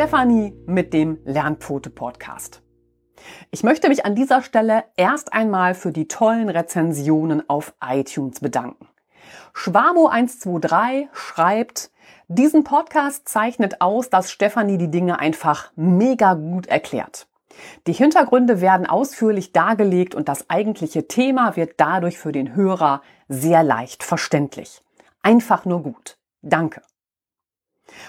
Stefanie mit dem Lernpfote Podcast. Ich möchte mich an dieser Stelle erst einmal für die tollen Rezensionen auf iTunes bedanken. Schwamo123 schreibt, diesen Podcast zeichnet aus, dass Stefanie die Dinge einfach mega gut erklärt. Die Hintergründe werden ausführlich dargelegt und das eigentliche Thema wird dadurch für den Hörer sehr leicht verständlich. Einfach nur gut. Danke.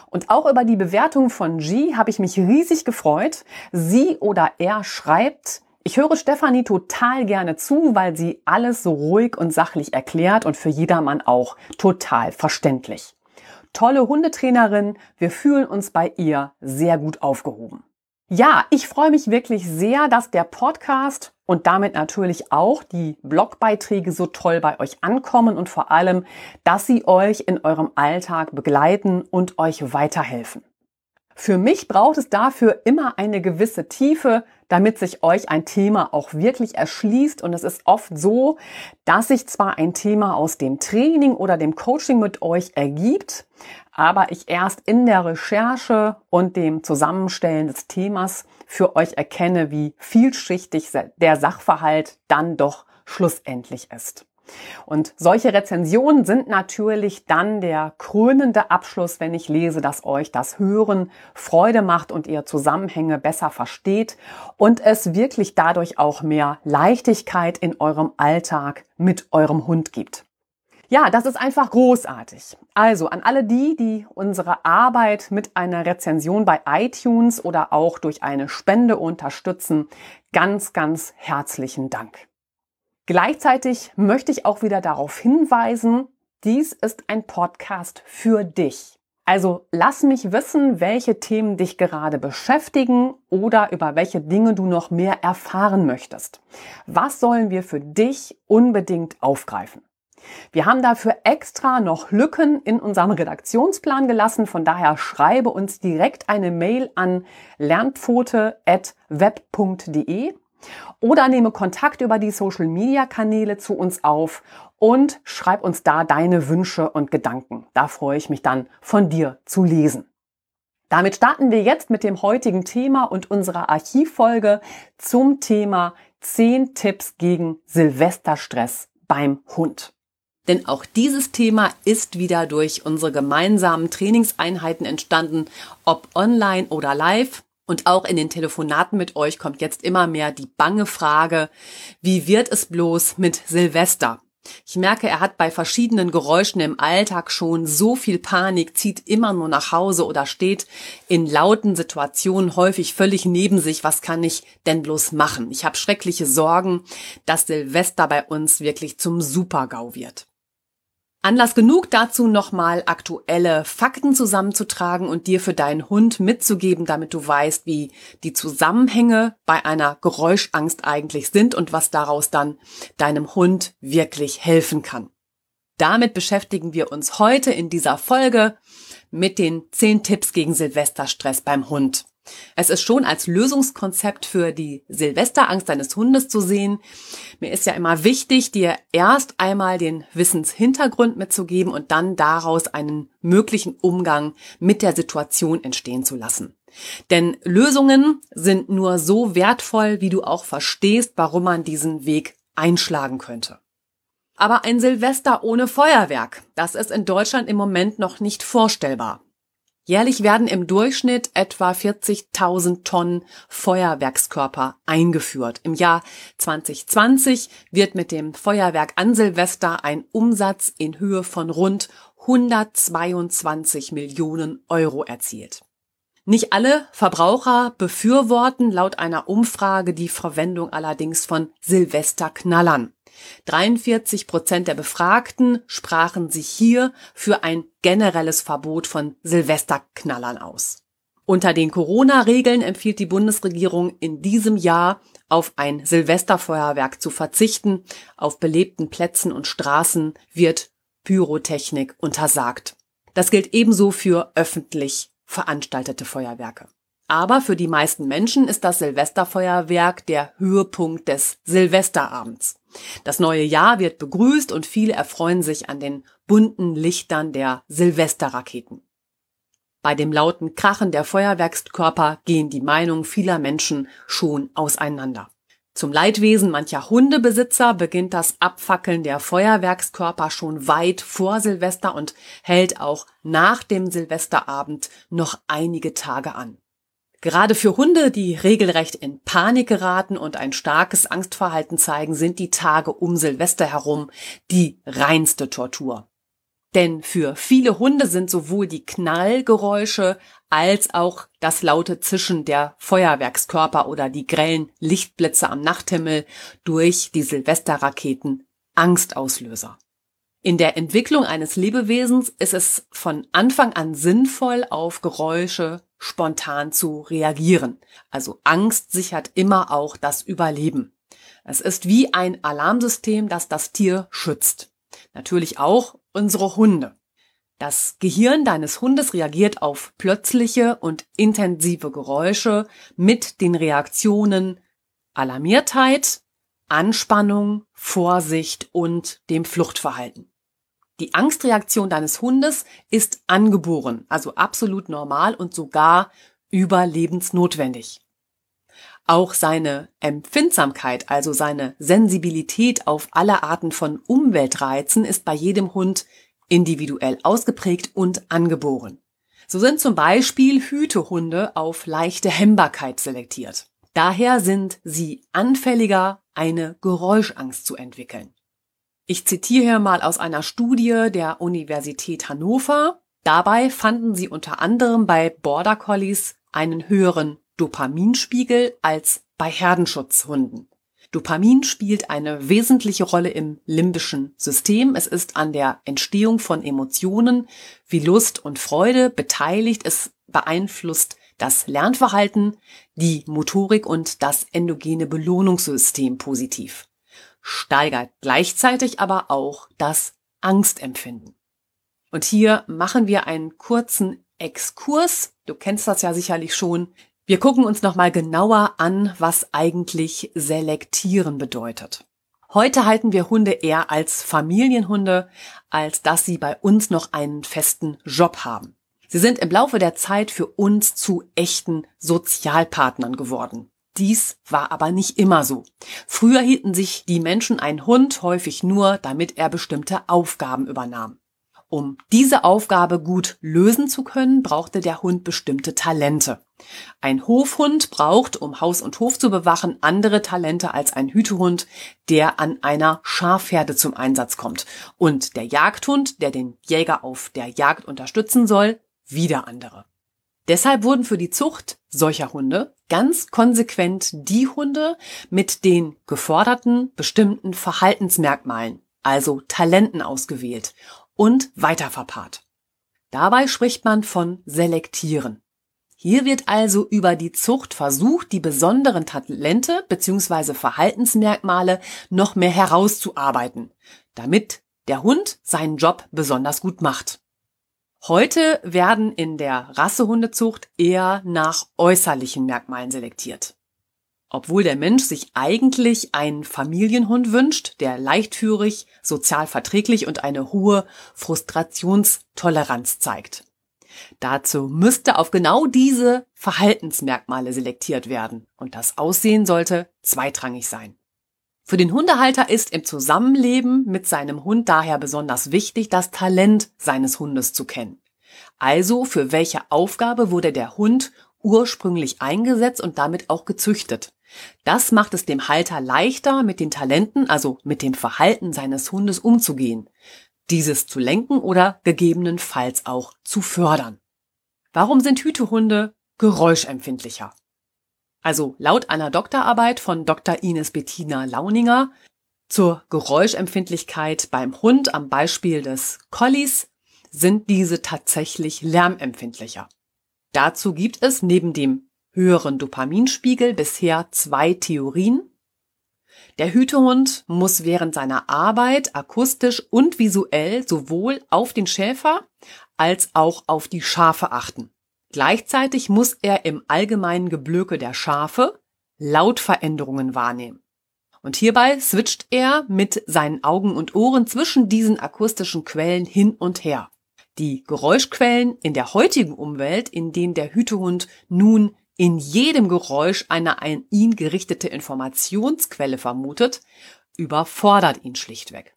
Und auch über die Bewertung von G habe ich mich riesig gefreut. Sie oder er schreibt, ich höre Stefanie total gerne zu, weil sie alles so ruhig und sachlich erklärt und für jedermann auch total verständlich. Tolle Hundetrainerin, wir fühlen uns bei ihr sehr gut aufgehoben. Ja, ich freue mich wirklich sehr, dass der Podcast und damit natürlich auch die Blogbeiträge so toll bei euch ankommen und vor allem, dass sie euch in eurem Alltag begleiten und euch weiterhelfen. Für mich braucht es dafür immer eine gewisse Tiefe, damit sich euch ein Thema auch wirklich erschließt. Und es ist oft so, dass sich zwar ein Thema aus dem Training oder dem Coaching mit euch ergibt, aber ich erst in der Recherche und dem Zusammenstellen des Themas für euch erkenne, wie vielschichtig der Sachverhalt dann doch schlussendlich ist. Und solche Rezensionen sind natürlich dann der krönende Abschluss, wenn ich lese, dass euch das Hören Freude macht und ihr Zusammenhänge besser versteht und es wirklich dadurch auch mehr Leichtigkeit in eurem Alltag mit eurem Hund gibt. Ja, das ist einfach großartig. Also an alle die, die unsere Arbeit mit einer Rezension bei iTunes oder auch durch eine Spende unterstützen, ganz, ganz herzlichen Dank. Gleichzeitig möchte ich auch wieder darauf hinweisen, dies ist ein Podcast für dich. Also lass mich wissen, welche Themen dich gerade beschäftigen oder über welche Dinge du noch mehr erfahren möchtest. Was sollen wir für dich unbedingt aufgreifen? Wir haben dafür extra noch Lücken in unserem Redaktionsplan gelassen. Von daher schreibe uns direkt eine Mail an lernpfote.web.de oder nehme Kontakt über die Social Media Kanäle zu uns auf und schreib uns da deine Wünsche und Gedanken. Da freue ich mich dann von dir zu lesen. Damit starten wir jetzt mit dem heutigen Thema und unserer Archivfolge zum Thema 10 Tipps gegen Silvesterstress beim Hund. Denn auch dieses Thema ist wieder durch unsere gemeinsamen Trainingseinheiten entstanden, ob online oder live. Und auch in den Telefonaten mit euch kommt jetzt immer mehr die bange Frage, wie wird es bloß mit Silvester? Ich merke, er hat bei verschiedenen Geräuschen im Alltag schon so viel Panik, zieht immer nur nach Hause oder steht in lauten Situationen häufig völlig neben sich. Was kann ich denn bloß machen? Ich habe schreckliche Sorgen, dass Silvester bei uns wirklich zum Supergau wird. Anlass genug dazu, nochmal aktuelle Fakten zusammenzutragen und dir für deinen Hund mitzugeben, damit du weißt, wie die Zusammenhänge bei einer Geräuschangst eigentlich sind und was daraus dann deinem Hund wirklich helfen kann. Damit beschäftigen wir uns heute in dieser Folge mit den 10 Tipps gegen Silvesterstress beim Hund. Es ist schon als Lösungskonzept für die Silvesterangst deines Hundes zu sehen. Mir ist ja immer wichtig, dir erst einmal den Wissenshintergrund mitzugeben und dann daraus einen möglichen Umgang mit der Situation entstehen zu lassen. Denn Lösungen sind nur so wertvoll, wie du auch verstehst, warum man diesen Weg einschlagen könnte. Aber ein Silvester ohne Feuerwerk, das ist in Deutschland im Moment noch nicht vorstellbar. Jährlich werden im Durchschnitt etwa 40.000 Tonnen Feuerwerkskörper eingeführt. Im Jahr 2020 wird mit dem Feuerwerk an Silvester ein Umsatz in Höhe von rund 122 Millionen Euro erzielt. Nicht alle Verbraucher befürworten laut einer Umfrage die Verwendung allerdings von Silvesterknallern. 43 Prozent der Befragten sprachen sich hier für ein generelles Verbot von Silvesterknallern aus. Unter den Corona-Regeln empfiehlt die Bundesregierung in diesem Jahr auf ein Silvesterfeuerwerk zu verzichten. Auf belebten Plätzen und Straßen wird Pyrotechnik untersagt. Das gilt ebenso für öffentlich veranstaltete Feuerwerke. Aber für die meisten Menschen ist das Silvesterfeuerwerk der Höhepunkt des Silvesterabends. Das neue Jahr wird begrüßt und viele erfreuen sich an den bunten Lichtern der Silvesterraketen. Bei dem lauten Krachen der Feuerwerkskörper gehen die Meinungen vieler Menschen schon auseinander. Zum Leidwesen mancher Hundebesitzer beginnt das Abfackeln der Feuerwerkskörper schon weit vor Silvester und hält auch nach dem Silvesterabend noch einige Tage an. Gerade für Hunde, die regelrecht in Panik geraten und ein starkes Angstverhalten zeigen, sind die Tage um Silvester herum die reinste Tortur. Denn für viele Hunde sind sowohl die Knallgeräusche als auch das laute Zischen der Feuerwerkskörper oder die grellen Lichtblitze am Nachthimmel durch die Silvesterraketen Angstauslöser. In der Entwicklung eines Lebewesens ist es von Anfang an sinnvoll, auf Geräusche spontan zu reagieren. Also Angst sichert immer auch das Überleben. Es ist wie ein Alarmsystem, das das Tier schützt. Natürlich auch unsere Hunde. Das Gehirn deines Hundes reagiert auf plötzliche und intensive Geräusche mit den Reaktionen Alarmiertheit, Anspannung, Vorsicht und dem Fluchtverhalten. Die Angstreaktion deines Hundes ist angeboren, also absolut normal und sogar überlebensnotwendig. Auch seine Empfindsamkeit, also seine Sensibilität auf alle Arten von Umweltreizen ist bei jedem Hund individuell ausgeprägt und angeboren. So sind zum Beispiel Hütehunde auf leichte Hemmbarkeit selektiert. Daher sind sie anfälliger, eine Geräuschangst zu entwickeln. Ich zitiere hier mal aus einer Studie der Universität Hannover. Dabei fanden sie unter anderem bei Border Collies einen höheren Dopaminspiegel als bei Herdenschutzhunden. Dopamin spielt eine wesentliche Rolle im limbischen System. Es ist an der Entstehung von Emotionen wie Lust und Freude beteiligt. Es beeinflusst das Lernverhalten, die Motorik und das endogene Belohnungssystem positiv, steigert gleichzeitig aber auch das Angstempfinden. Und hier machen wir einen kurzen Exkurs. Du kennst das ja sicherlich schon. Wir gucken uns nochmal genauer an, was eigentlich selektieren bedeutet. Heute halten wir Hunde eher als Familienhunde, als dass sie bei uns noch einen festen Job haben. Sie sind im Laufe der Zeit für uns zu echten Sozialpartnern geworden. Dies war aber nicht immer so. Früher hielten sich die Menschen einen Hund häufig nur, damit er bestimmte Aufgaben übernahm. Um diese Aufgabe gut lösen zu können, brauchte der Hund bestimmte Talente. Ein Hofhund braucht, um Haus und Hof zu bewachen, andere Talente als ein Hütehund, der an einer Schafherde zum Einsatz kommt. Und der Jagdhund, der den Jäger auf der Jagd unterstützen soll, wieder andere. Deshalb wurden für die Zucht solcher Hunde ganz konsequent die Hunde mit den geforderten bestimmten Verhaltensmerkmalen, also Talenten ausgewählt und weiterverpaart. Dabei spricht man von Selektieren. Hier wird also über die Zucht versucht, die besonderen Talente bzw. Verhaltensmerkmale noch mehr herauszuarbeiten, damit der Hund seinen Job besonders gut macht. Heute werden in der Rassehundezucht eher nach äußerlichen Merkmalen selektiert. Obwohl der Mensch sich eigentlich einen Familienhund wünscht, der leichtführig, sozial verträglich und eine hohe Frustrationstoleranz zeigt. Dazu müsste auf genau diese Verhaltensmerkmale selektiert werden und das Aussehen sollte zweitrangig sein. Für den Hundehalter ist im Zusammenleben mit seinem Hund daher besonders wichtig, das Talent seines Hundes zu kennen. Also für welche Aufgabe wurde der Hund ursprünglich eingesetzt und damit auch gezüchtet. Das macht es dem Halter leichter, mit den Talenten, also mit dem Verhalten seines Hundes umzugehen, dieses zu lenken oder gegebenenfalls auch zu fördern. Warum sind Hütehunde geräuschempfindlicher? Also laut einer Doktorarbeit von Dr. Ines Bettina Launinger zur Geräuschempfindlichkeit beim Hund am Beispiel des Collies sind diese tatsächlich lärmempfindlicher. Dazu gibt es neben dem höheren Dopaminspiegel bisher zwei Theorien. Der Hütehund muss während seiner Arbeit akustisch und visuell sowohl auf den Schäfer als auch auf die Schafe achten. Gleichzeitig muss er im allgemeinen Geblöke der Schafe Lautveränderungen wahrnehmen. Und hierbei switcht er mit seinen Augen und Ohren zwischen diesen akustischen Quellen hin und her. Die Geräuschquellen in der heutigen Umwelt, in denen der Hütehund nun in jedem Geräusch eine an ihn gerichtete Informationsquelle vermutet, überfordert ihn schlichtweg.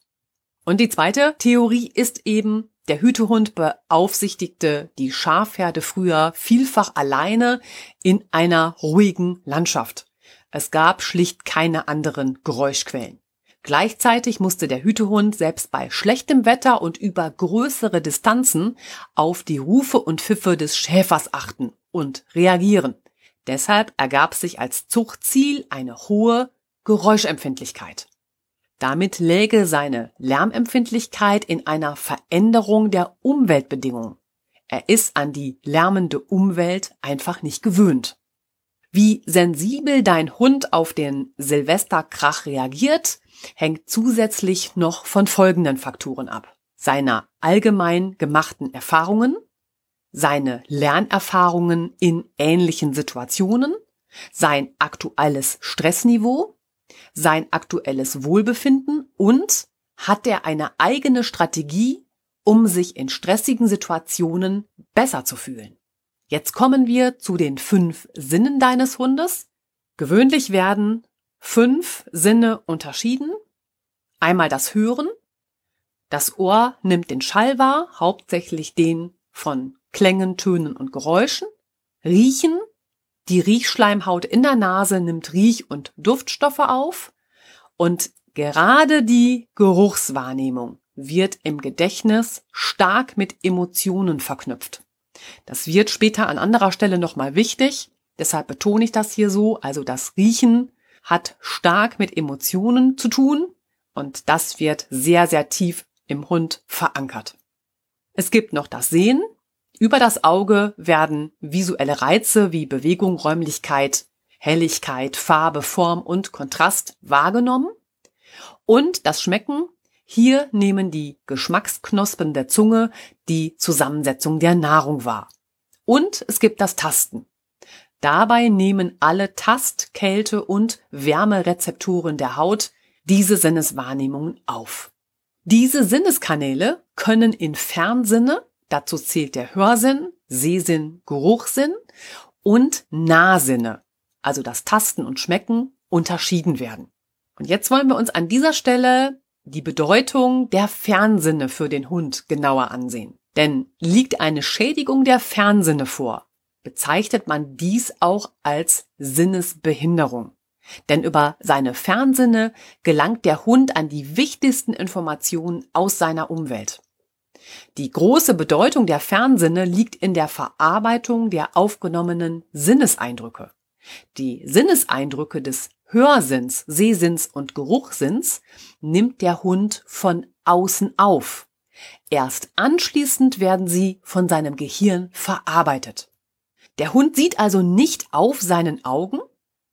Und die zweite Theorie ist eben, der Hütehund beaufsichtigte die Schafherde früher vielfach alleine in einer ruhigen Landschaft. Es gab schlicht keine anderen Geräuschquellen. Gleichzeitig musste der Hütehund selbst bei schlechtem Wetter und über größere Distanzen auf die Rufe und Pfiffe des Schäfers achten und reagieren. Deshalb ergab sich als Zuchtziel eine hohe Geräuschempfindlichkeit. Damit läge seine Lärmempfindlichkeit in einer Veränderung der Umweltbedingungen. Er ist an die lärmende Umwelt einfach nicht gewöhnt. Wie sensibel dein Hund auf den Silvesterkrach reagiert, hängt zusätzlich noch von folgenden Faktoren ab. Seiner allgemein gemachten Erfahrungen, seine Lernerfahrungen in ähnlichen Situationen, sein aktuelles Stressniveau, sein aktuelles Wohlbefinden und hat er eine eigene Strategie, um sich in stressigen Situationen besser zu fühlen. Jetzt kommen wir zu den fünf Sinnen deines Hundes. Gewöhnlich werden fünf Sinne unterschieden. Einmal das Hören. Das Ohr nimmt den Schall wahr, hauptsächlich den von Klängen, Tönen und Geräuschen. Riechen. Die Riechschleimhaut in der Nase nimmt Riech- und Duftstoffe auf. Und gerade die Geruchswahrnehmung wird im Gedächtnis stark mit Emotionen verknüpft. Das wird später an anderer Stelle nochmal wichtig. Deshalb betone ich das hier so. Also das Riechen hat stark mit Emotionen zu tun und das wird sehr, sehr tief im Hund verankert. Es gibt noch das Sehen. Über das Auge werden visuelle Reize wie Bewegung, Räumlichkeit, Helligkeit, Farbe, Form und Kontrast wahrgenommen. Und das Schmecken hier nehmen die Geschmacksknospen der Zunge die Zusammensetzung der Nahrung wahr. Und es gibt das Tasten. Dabei nehmen alle Tast-, Kälte- und Wärmerezeptoren der Haut diese Sinneswahrnehmungen auf. Diese Sinneskanäle können in Fernsinne, dazu zählt der Hörsinn, Sehsinn, Geruchssinn und Nahsinne, also das Tasten und Schmecken, unterschieden werden. Und jetzt wollen wir uns an dieser Stelle die Bedeutung der Fernsinne für den Hund genauer ansehen. Denn liegt eine Schädigung der Fernsinne vor, bezeichnet man dies auch als Sinnesbehinderung. Denn über seine Fernsinne gelangt der Hund an die wichtigsten Informationen aus seiner Umwelt. Die große Bedeutung der Fernsinne liegt in der Verarbeitung der aufgenommenen Sinneseindrücke. Die Sinneseindrücke des Hörsinns, Sehsinns und Geruchsinns nimmt der Hund von außen auf. Erst anschließend werden sie von seinem Gehirn verarbeitet. Der Hund sieht also nicht auf seinen Augen,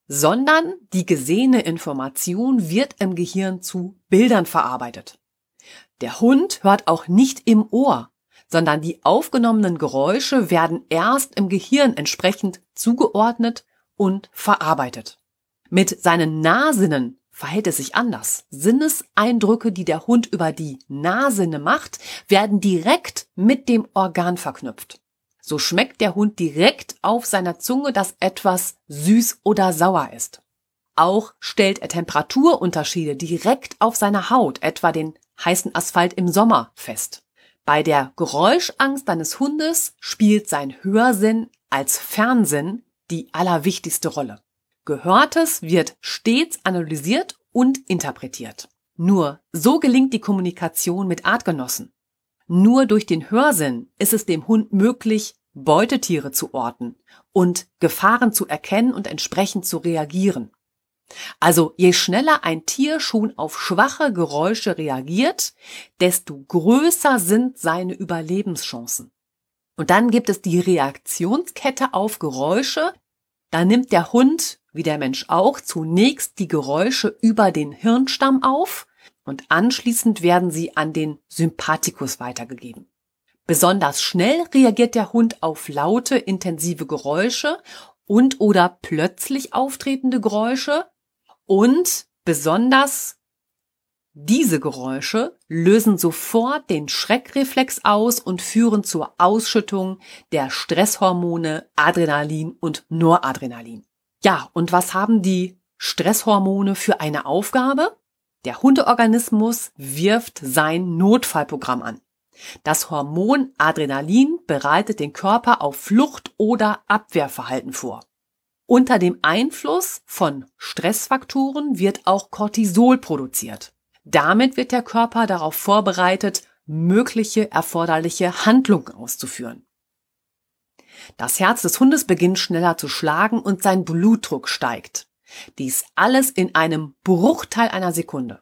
sondern die gesehene Information wird im Gehirn zu Bildern verarbeitet. Der Hund hört auch nicht im Ohr, sondern die aufgenommenen Geräusche werden erst im Gehirn entsprechend zugeordnet und verarbeitet. Mit seinen Nahsinnen verhält es sich anders. Sinneseindrücke, die der Hund über die Nahsinne macht, werden direkt mit dem Organ verknüpft. So schmeckt der Hund direkt auf seiner Zunge, dass etwas süß oder sauer ist. Auch stellt er Temperaturunterschiede direkt auf seiner Haut, etwa den heißen Asphalt im Sommer, fest. Bei der Geräuschangst deines Hundes spielt sein Hörsinn als Fernsinn die allerwichtigste Rolle. Gehörtes wird stets analysiert und interpretiert. Nur so gelingt die Kommunikation mit Artgenossen. Nur durch den Hörsinn ist es dem Hund möglich, Beutetiere zu orten und Gefahren zu erkennen und entsprechend zu reagieren. Also je schneller ein Tier schon auf schwache Geräusche reagiert, desto größer sind seine Überlebenschancen. Und dann gibt es die Reaktionskette auf Geräusche. Da nimmt der Hund wie der Mensch auch, zunächst die Geräusche über den Hirnstamm auf und anschließend werden sie an den Sympathikus weitergegeben. Besonders schnell reagiert der Hund auf laute, intensive Geräusche und oder plötzlich auftretende Geräusche und besonders Diese Geräusche lösen sofort den Schreckreflex aus und führen zur Ausschüttung der Stresshormone Adrenalin und Noradrenalin. Ja, und was haben die Stresshormone für eine Aufgabe? Der Hundeorganismus wirft sein Notfallprogramm an. Das Hormon Adrenalin bereitet den Körper auf Flucht- oder Abwehrverhalten vor. Unter dem Einfluss von Stressfaktoren wird auch Cortisol produziert. Damit wird der Körper darauf vorbereitet, mögliche erforderliche Handlungen auszuführen. Das Herz des Hundes beginnt schneller zu schlagen und sein Blutdruck steigt. Dies alles in einem Bruchteil einer Sekunde.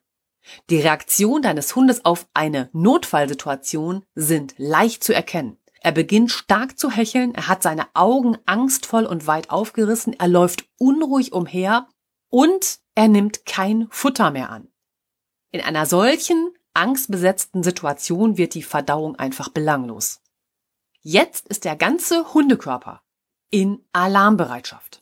Die Reaktion deines Hundes auf eine Notfallsituation sind leicht zu erkennen. Er beginnt stark zu hecheln, er hat seine Augen angstvoll und weit aufgerissen, er läuft unruhig umher und er nimmt kein Futter mehr an. In einer solchen angstbesetzten Situation wird die Verdauung einfach belanglos. Jetzt ist der ganze Hundekörper in Alarmbereitschaft.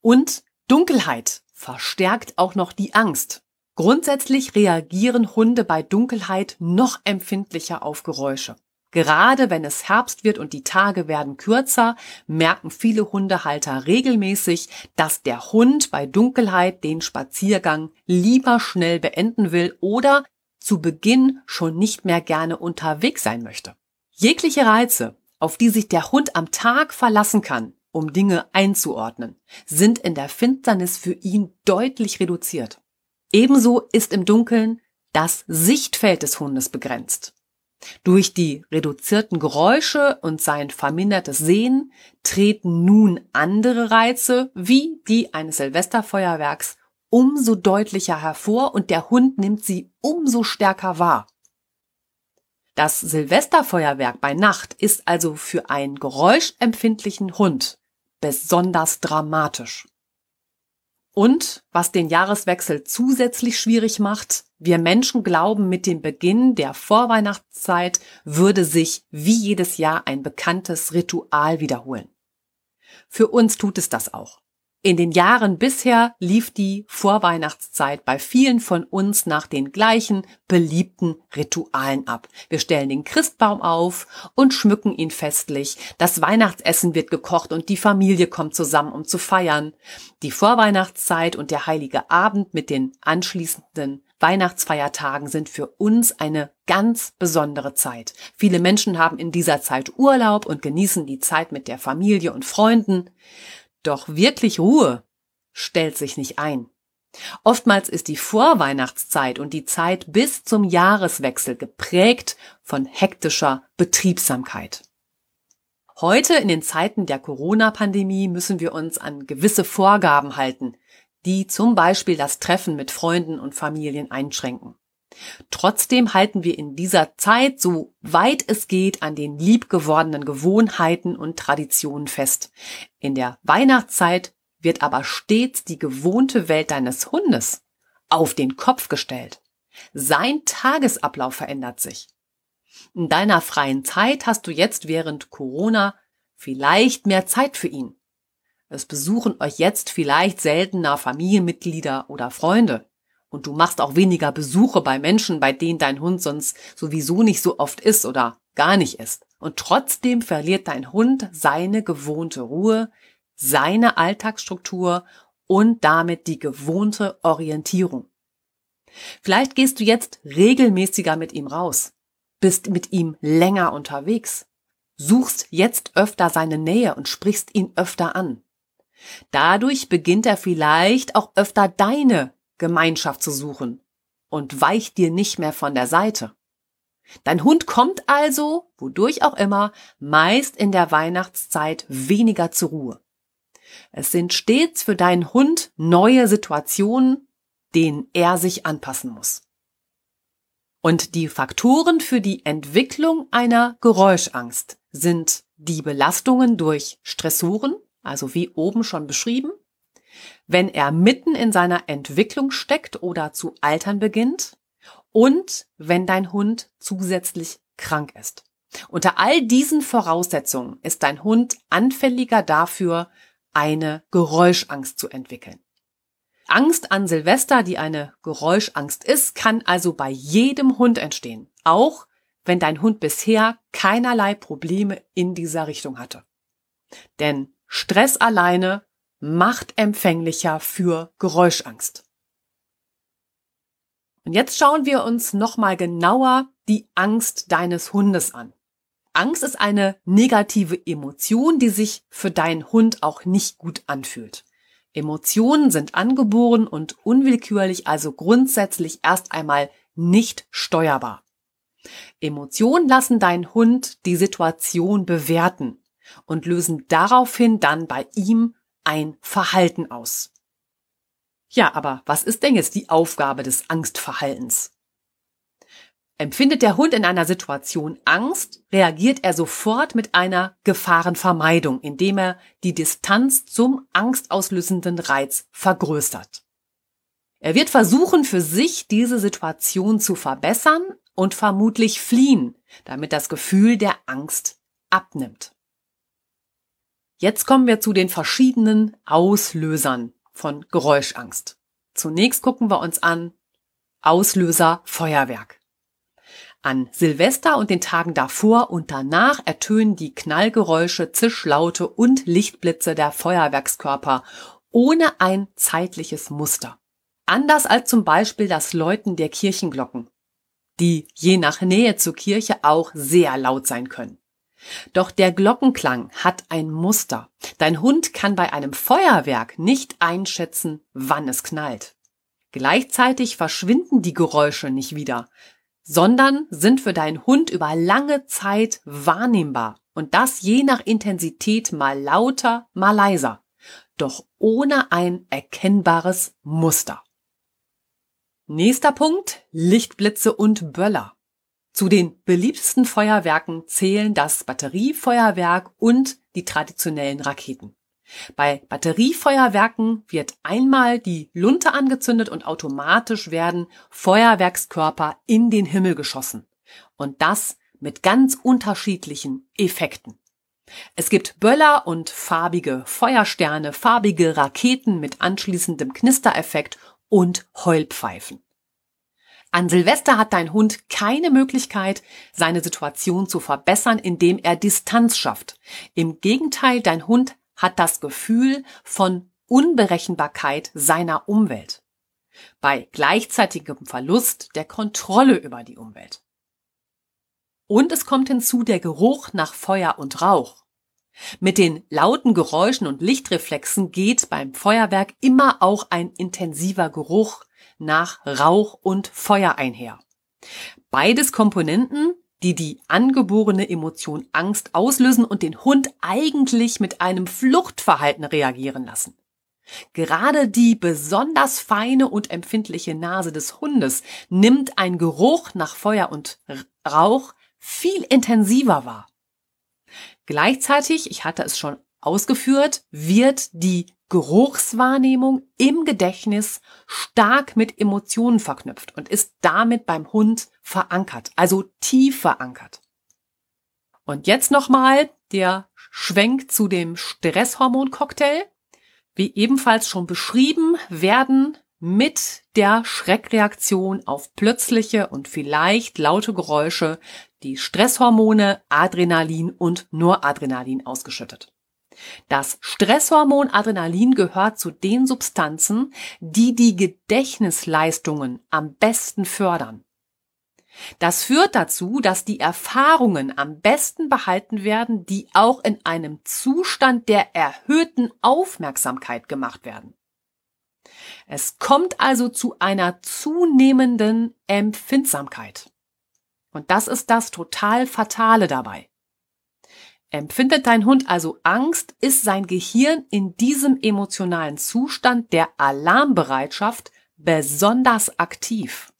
Und Dunkelheit verstärkt auch noch die Angst. Grundsätzlich reagieren Hunde bei Dunkelheit noch empfindlicher auf Geräusche. Gerade wenn es Herbst wird und die Tage werden kürzer, merken viele Hundehalter regelmäßig, dass der Hund bei Dunkelheit den Spaziergang lieber schnell beenden will oder zu Beginn schon nicht mehr gerne unterwegs sein möchte. Jegliche Reize, auf die sich der Hund am Tag verlassen kann, um Dinge einzuordnen, sind in der Finsternis für ihn deutlich reduziert. Ebenso ist im Dunkeln das Sichtfeld des Hundes begrenzt. Durch die reduzierten Geräusche und sein vermindertes Sehen treten nun andere Reize wie die eines Silvesterfeuerwerks umso deutlicher hervor und der Hund nimmt sie umso stärker wahr. Das Silvesterfeuerwerk bei Nacht ist also für einen geräuschempfindlichen Hund besonders dramatisch. Und was den Jahreswechsel zusätzlich schwierig macht, wir Menschen glauben, mit dem Beginn der Vorweihnachtszeit würde sich wie jedes Jahr ein bekanntes Ritual wiederholen. Für uns tut es das auch. In den Jahren bisher lief die Vorweihnachtszeit bei vielen von uns nach den gleichen beliebten Ritualen ab. Wir stellen den Christbaum auf und schmücken ihn festlich. Das Weihnachtsessen wird gekocht und die Familie kommt zusammen, um zu feiern. Die Vorweihnachtszeit und der heilige Abend mit den anschließenden Weihnachtsfeiertagen sind für uns eine ganz besondere Zeit. Viele Menschen haben in dieser Zeit Urlaub und genießen die Zeit mit der Familie und Freunden. Doch wirklich Ruhe stellt sich nicht ein. Oftmals ist die Vorweihnachtszeit und die Zeit bis zum Jahreswechsel geprägt von hektischer Betriebsamkeit. Heute in den Zeiten der Corona-Pandemie müssen wir uns an gewisse Vorgaben halten, die zum Beispiel das Treffen mit Freunden und Familien einschränken. Trotzdem halten wir in dieser Zeit, so weit es geht, an den liebgewordenen Gewohnheiten und Traditionen fest. In der Weihnachtszeit wird aber stets die gewohnte Welt deines Hundes auf den Kopf gestellt. Sein Tagesablauf verändert sich. In deiner freien Zeit hast du jetzt während Corona vielleicht mehr Zeit für ihn. Es besuchen euch jetzt vielleicht seltener Familienmitglieder oder Freunde. Und du machst auch weniger Besuche bei Menschen, bei denen dein Hund sonst sowieso nicht so oft ist oder gar nicht ist. Und trotzdem verliert dein Hund seine gewohnte Ruhe, seine Alltagsstruktur und damit die gewohnte Orientierung. Vielleicht gehst du jetzt regelmäßiger mit ihm raus, bist mit ihm länger unterwegs, suchst jetzt öfter seine Nähe und sprichst ihn öfter an. Dadurch beginnt er vielleicht auch öfter deine Gemeinschaft zu suchen und weicht dir nicht mehr von der Seite. Dein Hund kommt also, wodurch auch immer, meist in der Weihnachtszeit weniger zur Ruhe. Es sind stets für deinen Hund neue Situationen, denen er sich anpassen muss. Und die Faktoren für die Entwicklung einer Geräuschangst sind die Belastungen durch Stressoren, also wie oben schon beschrieben, wenn er mitten in seiner Entwicklung steckt oder zu altern beginnt und wenn dein Hund zusätzlich krank ist. Unter all diesen Voraussetzungen ist dein Hund anfälliger dafür, eine Geräuschangst zu entwickeln. Angst an Silvester, die eine Geräuschangst ist, kann also bei jedem Hund entstehen. Auch wenn dein Hund bisher keinerlei Probleme in dieser Richtung hatte. Denn Stress alleine macht empfänglicher für Geräuschangst. Und jetzt schauen wir uns nochmal genauer die Angst deines Hundes an. Angst ist eine negative Emotion, die sich für deinen Hund auch nicht gut anfühlt. Emotionen sind angeboren und unwillkürlich, also grundsätzlich erst einmal nicht steuerbar. Emotionen lassen deinen Hund die Situation bewerten und lösen daraufhin dann bei ihm ein Verhalten aus. Ja, aber was ist denn jetzt die Aufgabe des Angstverhaltens? Empfindet der Hund in einer Situation Angst, reagiert er sofort mit einer Gefahrenvermeidung, indem er die Distanz zum angstauslösenden Reiz vergrößert. Er wird versuchen, für sich diese Situation zu verbessern und vermutlich fliehen, damit das Gefühl der Angst abnimmt. Jetzt kommen wir zu den verschiedenen Auslösern von Geräuschangst. Zunächst gucken wir uns an Auslöser Feuerwerk. An Silvester und den Tagen davor und danach ertönen die Knallgeräusche, Zischlaute und Lichtblitze der Feuerwerkskörper ohne ein zeitliches Muster. Anders als zum Beispiel das Läuten der Kirchenglocken, die je nach Nähe zur Kirche auch sehr laut sein können. Doch der Glockenklang hat ein Muster. Dein Hund kann bei einem Feuerwerk nicht einschätzen, wann es knallt. Gleichzeitig verschwinden die Geräusche nicht wieder, sondern sind für deinen Hund über lange Zeit wahrnehmbar und das je nach Intensität mal lauter, mal leiser, doch ohne ein erkennbares Muster. Nächster Punkt, Lichtblitze und Böller. Zu den beliebtesten Feuerwerken zählen das Batteriefeuerwerk und die traditionellen Raketen. Bei Batteriefeuerwerken wird einmal die Lunte angezündet und automatisch werden Feuerwerkskörper in den Himmel geschossen. Und das mit ganz unterschiedlichen Effekten. Es gibt Böller und farbige Feuersterne, farbige Raketen mit anschließendem Knistereffekt und Heulpfeifen. An Silvester hat dein Hund keine Möglichkeit, seine Situation zu verbessern, indem er Distanz schafft. Im Gegenteil, dein Hund hat das Gefühl von Unberechenbarkeit seiner Umwelt. Bei gleichzeitigem Verlust der Kontrolle über die Umwelt. Und es kommt hinzu der Geruch nach Feuer und Rauch. Mit den lauten Geräuschen und Lichtreflexen geht beim Feuerwerk immer auch ein intensiver Geruch nach Rauch und Feuer einher. Beides Komponenten, die die angeborene Emotion Angst auslösen und den Hund eigentlich mit einem Fluchtverhalten reagieren lassen. Gerade die besonders feine und empfindliche Nase des Hundes nimmt ein Geruch nach Feuer und Rauch viel intensiver wahr. Gleichzeitig, ich hatte es schon ausgeführt, wird die Geruchswahrnehmung im Gedächtnis stark mit Emotionen verknüpft und ist damit beim Hund verankert, also tief verankert. Und jetzt nochmal der Schwenk zu dem Stresshormoncocktail. Wie ebenfalls schon beschrieben, werden mit der Schreckreaktion auf plötzliche und vielleicht laute Geräusche die Stresshormone Adrenalin und Noradrenalin ausgeschüttet. Das Stresshormon Adrenalin gehört zu den Substanzen, die die Gedächtnisleistungen am besten fördern. Das führt dazu, dass die Erfahrungen am besten behalten werden, die auch in einem Zustand der erhöhten Aufmerksamkeit gemacht werden. Es kommt also zu einer zunehmenden Empfindsamkeit. Und das ist das total Fatale dabei. Empfindet dein Hund also Angst, ist sein Gehirn in diesem emotionalen Zustand der Alarmbereitschaft besonders aktiv.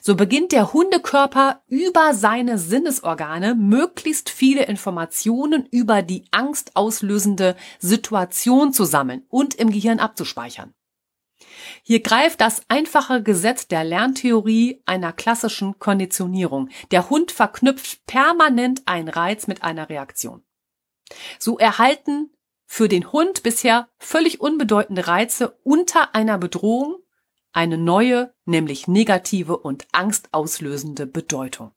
So beginnt der Hundekörper über seine Sinnesorgane möglichst viele Informationen über die angstauslösende Situation zu sammeln und im Gehirn abzuspeichern. Hier greift das einfache Gesetz der Lerntheorie einer klassischen Konditionierung. Der Hund verknüpft permanent einen Reiz mit einer Reaktion. So erhalten für den Hund bisher völlig unbedeutende Reize unter einer Bedrohung eine neue, nämlich negative und angstauslösende Bedeutung.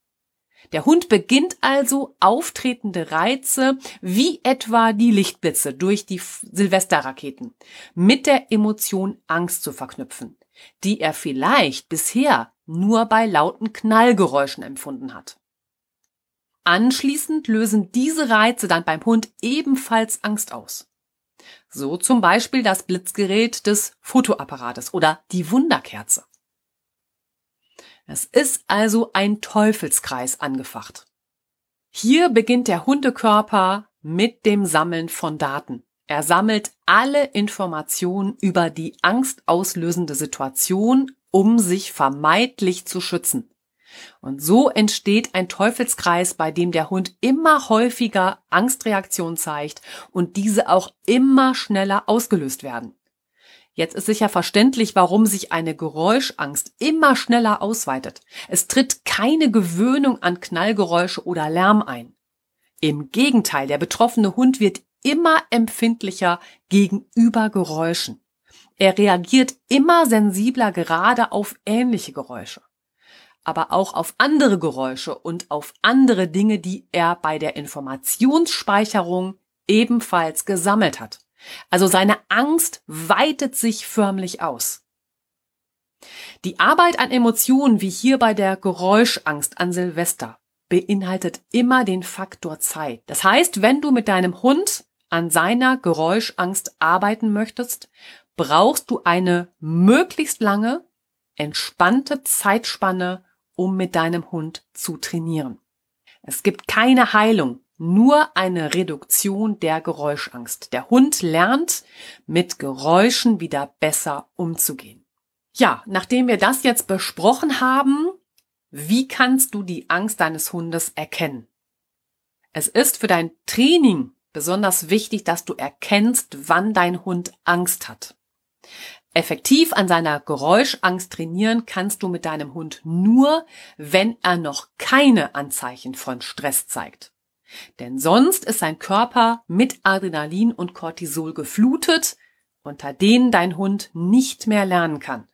Der Hund beginnt also auftretende Reize wie etwa die Lichtblitze durch die Silvesterraketen mit der Emotion Angst zu verknüpfen, die er vielleicht bisher nur bei lauten Knallgeräuschen empfunden hat. Anschließend lösen diese Reize dann beim Hund ebenfalls Angst aus. So zum Beispiel das Blitzgerät des Fotoapparates oder die Wunderkerze. Es ist also ein Teufelskreis angefacht. Hier beginnt der Hundekörper mit dem Sammeln von Daten. Er sammelt alle Informationen über die angstauslösende Situation, um sich vermeidlich zu schützen. Und so entsteht ein Teufelskreis, bei dem der Hund immer häufiger Angstreaktionen zeigt und diese auch immer schneller ausgelöst werden. Jetzt ist sicher verständlich, warum sich eine Geräuschangst immer schneller ausweitet. Es tritt keine Gewöhnung an Knallgeräusche oder Lärm ein. Im Gegenteil, der betroffene Hund wird immer empfindlicher gegenüber Geräuschen. Er reagiert immer sensibler gerade auf ähnliche Geräusche, aber auch auf andere Geräusche und auf andere Dinge, die er bei der Informationsspeicherung ebenfalls gesammelt hat. Also seine Angst weitet sich förmlich aus. Die Arbeit an Emotionen, wie hier bei der Geräuschangst an Silvester, beinhaltet immer den Faktor Zeit. Das heißt, wenn du mit deinem Hund an seiner Geräuschangst arbeiten möchtest, brauchst du eine möglichst lange, entspannte Zeitspanne, um mit deinem Hund zu trainieren. Es gibt keine Heilung nur eine Reduktion der Geräuschangst. Der Hund lernt, mit Geräuschen wieder besser umzugehen. Ja, nachdem wir das jetzt besprochen haben, wie kannst du die Angst deines Hundes erkennen? Es ist für dein Training besonders wichtig, dass du erkennst, wann dein Hund Angst hat. Effektiv an seiner Geräuschangst trainieren kannst du mit deinem Hund nur, wenn er noch keine Anzeichen von Stress zeigt. Denn sonst ist sein Körper mit Adrenalin und Cortisol geflutet, unter denen dein Hund nicht mehr lernen kann.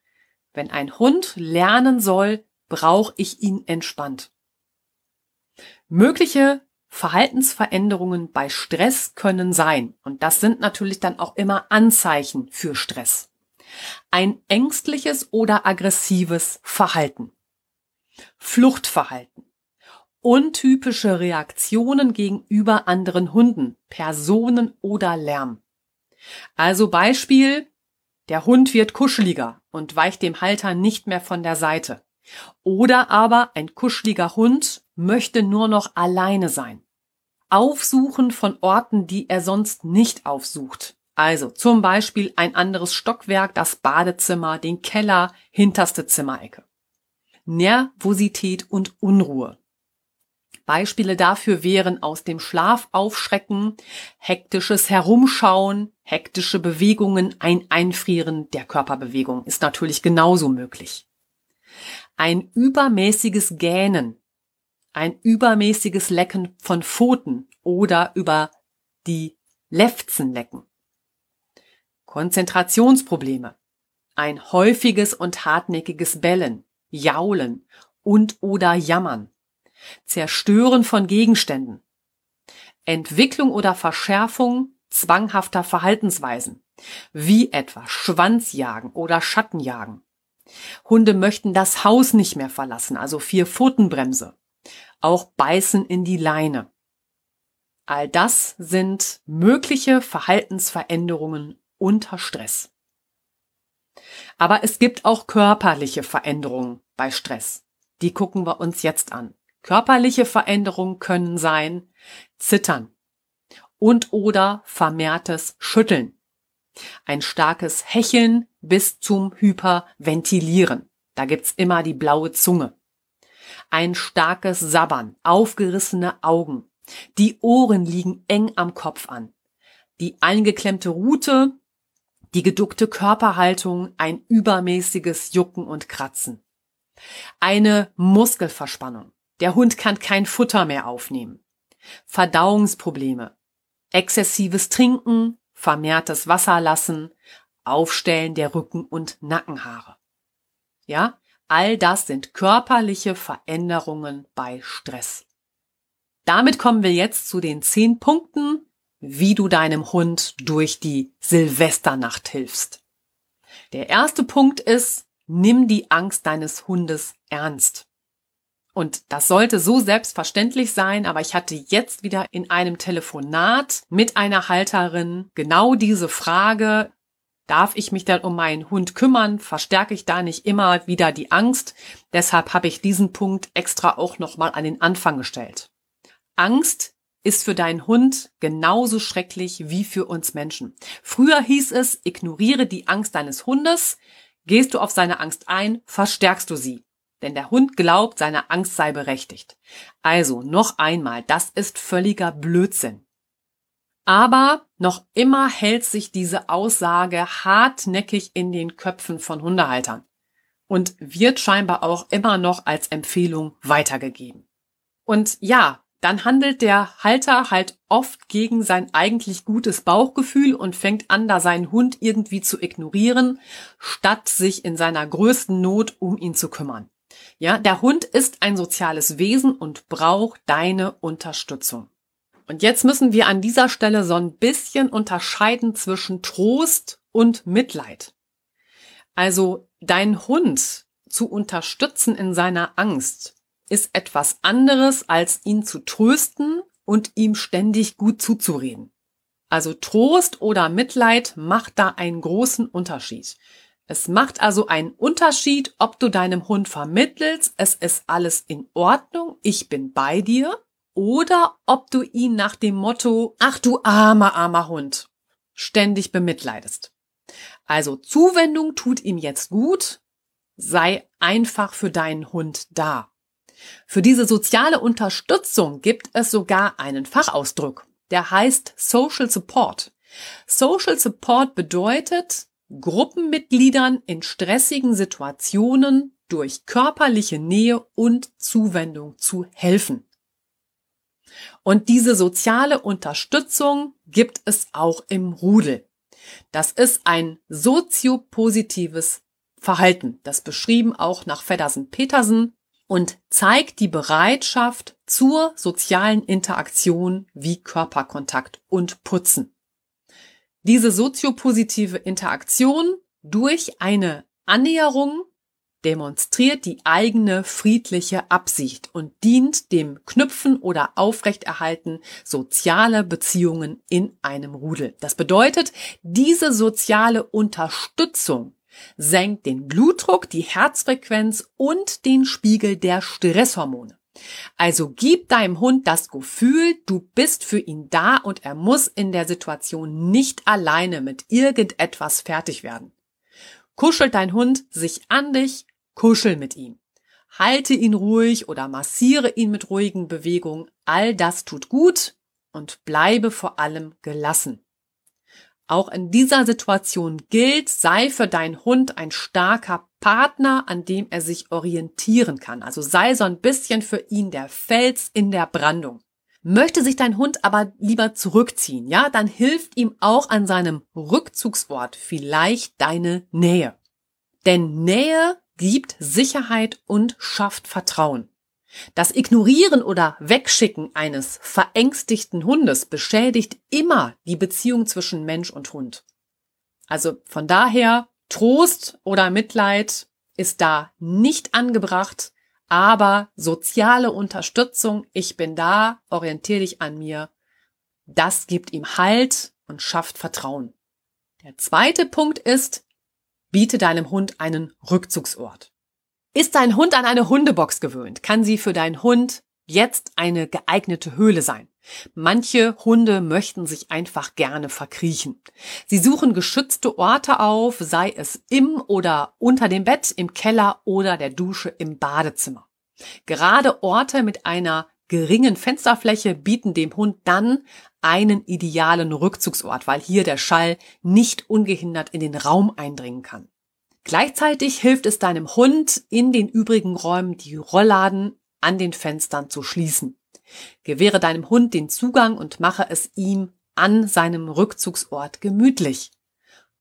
Wenn ein Hund lernen soll, brauche ich ihn entspannt. Mögliche Verhaltensveränderungen bei Stress können sein, und das sind natürlich dann auch immer Anzeichen für Stress. Ein ängstliches oder aggressives Verhalten. Fluchtverhalten untypische Reaktionen gegenüber anderen Hunden, Personen oder Lärm. Also Beispiel, der Hund wird kuscheliger und weicht dem Halter nicht mehr von der Seite. Oder aber ein kuscheliger Hund möchte nur noch alleine sein. Aufsuchen von Orten, die er sonst nicht aufsucht. Also zum Beispiel ein anderes Stockwerk, das Badezimmer, den Keller, hinterste Zimmerecke. Nervosität und Unruhe. Beispiele dafür wären aus dem Schlaf aufschrecken, hektisches Herumschauen, hektische Bewegungen, ein Einfrieren der Körperbewegung ist natürlich genauso möglich. Ein übermäßiges Gähnen, ein übermäßiges Lecken von Pfoten oder über die Lefzen lecken. Konzentrationsprobleme, ein häufiges und hartnäckiges Bellen, Jaulen und oder Jammern. Zerstören von Gegenständen, Entwicklung oder Verschärfung zwanghafter Verhaltensweisen, wie etwa Schwanzjagen oder Schattenjagen. Hunde möchten das Haus nicht mehr verlassen, also vier Pfotenbremse. Auch beißen in die Leine. All das sind mögliche Verhaltensveränderungen unter Stress. Aber es gibt auch körperliche Veränderungen bei Stress. Die gucken wir uns jetzt an. Körperliche Veränderungen können sein Zittern und oder vermehrtes Schütteln. Ein starkes Hecheln bis zum Hyperventilieren. Da gibt's immer die blaue Zunge. Ein starkes Sabbern, aufgerissene Augen. Die Ohren liegen eng am Kopf an. Die eingeklemmte Rute, die geduckte Körperhaltung, ein übermäßiges Jucken und Kratzen. Eine Muskelverspannung. Der Hund kann kein Futter mehr aufnehmen. Verdauungsprobleme, exzessives Trinken, vermehrtes Wasser lassen, Aufstellen der Rücken- und Nackenhaare. Ja, all das sind körperliche Veränderungen bei Stress. Damit kommen wir jetzt zu den zehn Punkten, wie du deinem Hund durch die Silvesternacht hilfst. Der erste Punkt ist, nimm die Angst deines Hundes ernst. Und das sollte so selbstverständlich sein, aber ich hatte jetzt wieder in einem Telefonat mit einer Halterin genau diese Frage, darf ich mich dann um meinen Hund kümmern? Verstärke ich da nicht immer wieder die Angst? Deshalb habe ich diesen Punkt extra auch nochmal an den Anfang gestellt. Angst ist für deinen Hund genauso schrecklich wie für uns Menschen. Früher hieß es, ignoriere die Angst deines Hundes. Gehst du auf seine Angst ein, verstärkst du sie. Denn der Hund glaubt, seine Angst sei berechtigt. Also noch einmal, das ist völliger Blödsinn. Aber noch immer hält sich diese Aussage hartnäckig in den Köpfen von Hundehaltern und wird scheinbar auch immer noch als Empfehlung weitergegeben. Und ja, dann handelt der Halter halt oft gegen sein eigentlich gutes Bauchgefühl und fängt an, da seinen Hund irgendwie zu ignorieren, statt sich in seiner größten Not um ihn zu kümmern. Ja, der Hund ist ein soziales Wesen und braucht deine Unterstützung. Und jetzt müssen wir an dieser Stelle so ein bisschen unterscheiden zwischen Trost und Mitleid. Also dein Hund zu unterstützen in seiner Angst ist etwas anderes, als ihn zu trösten und ihm ständig gut zuzureden. Also Trost oder Mitleid macht da einen großen Unterschied. Es macht also einen Unterschied, ob du deinem Hund vermittelst, es ist alles in Ordnung, ich bin bei dir, oder ob du ihn nach dem Motto, ach du armer, armer Hund, ständig bemitleidest. Also Zuwendung tut ihm jetzt gut, sei einfach für deinen Hund da. Für diese soziale Unterstützung gibt es sogar einen Fachausdruck, der heißt Social Support. Social Support bedeutet, Gruppenmitgliedern in stressigen Situationen durch körperliche Nähe und Zuwendung zu helfen. Und diese soziale Unterstützung gibt es auch im Rudel. Das ist ein soziopositives Verhalten, das beschrieben auch nach Feddersen-Petersen und zeigt die Bereitschaft zur sozialen Interaktion wie Körperkontakt und Putzen. Diese soziopositive Interaktion durch eine Annäherung demonstriert die eigene friedliche Absicht und dient dem Knüpfen oder Aufrechterhalten sozialer Beziehungen in einem Rudel. Das bedeutet, diese soziale Unterstützung senkt den Blutdruck, die Herzfrequenz und den Spiegel der Stresshormone. Also gib deinem Hund das Gefühl, du bist für ihn da und er muss in der Situation nicht alleine mit irgendetwas fertig werden. Kuschelt dein Hund sich an dich, kuschel mit ihm. Halte ihn ruhig oder massiere ihn mit ruhigen Bewegungen. All das tut gut und bleibe vor allem gelassen. Auch in dieser Situation gilt, sei für deinen Hund ein starker Partner, an dem er sich orientieren kann. Also sei so ein bisschen für ihn der Fels in der Brandung. Möchte sich dein Hund aber lieber zurückziehen, ja, dann hilft ihm auch an seinem Rückzugsort vielleicht deine Nähe. Denn Nähe gibt Sicherheit und schafft Vertrauen. Das Ignorieren oder Wegschicken eines verängstigten Hundes beschädigt immer die Beziehung zwischen Mensch und Hund. Also von daher, Trost oder Mitleid ist da nicht angebracht, aber soziale Unterstützung, ich bin da, orientiere dich an mir, das gibt ihm Halt und schafft Vertrauen. Der zweite Punkt ist, biete deinem Hund einen Rückzugsort. Ist dein Hund an eine Hundebox gewöhnt, kann sie für deinen Hund jetzt eine geeignete Höhle sein. Manche Hunde möchten sich einfach gerne verkriechen. Sie suchen geschützte Orte auf, sei es im oder unter dem Bett, im Keller oder der Dusche im Badezimmer. Gerade Orte mit einer geringen Fensterfläche bieten dem Hund dann einen idealen Rückzugsort, weil hier der Schall nicht ungehindert in den Raum eindringen kann. Gleichzeitig hilft es deinem Hund, in den übrigen Räumen die Rollladen an den Fenstern zu schließen. Gewähre deinem Hund den Zugang und mache es ihm an seinem Rückzugsort gemütlich.